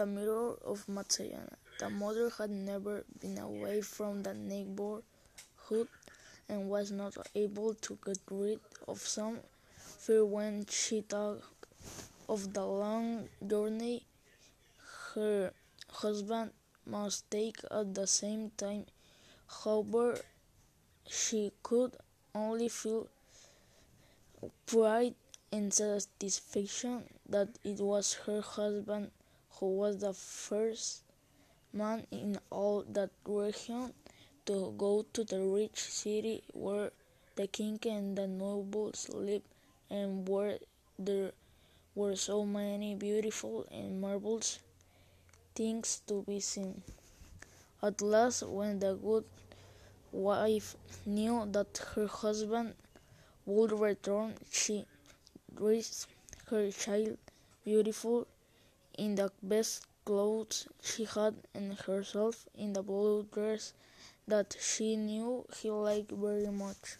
The mirror of Matsuyama. The mother had never been away from the neighborhood and was not able to get rid of some fear when she thought of the long journey her husband must take at the same time. However, she could only feel pride and satisfaction that it was her husband who was the first man in all that region to go to the rich city where the king and the nobles lived and where there were so many beautiful and marvelous things to be seen. At last, when the good wife knew that her husband would return, she raised her child beautiful in the best clothes she had and herself in the blue dress that she knew he liked very much.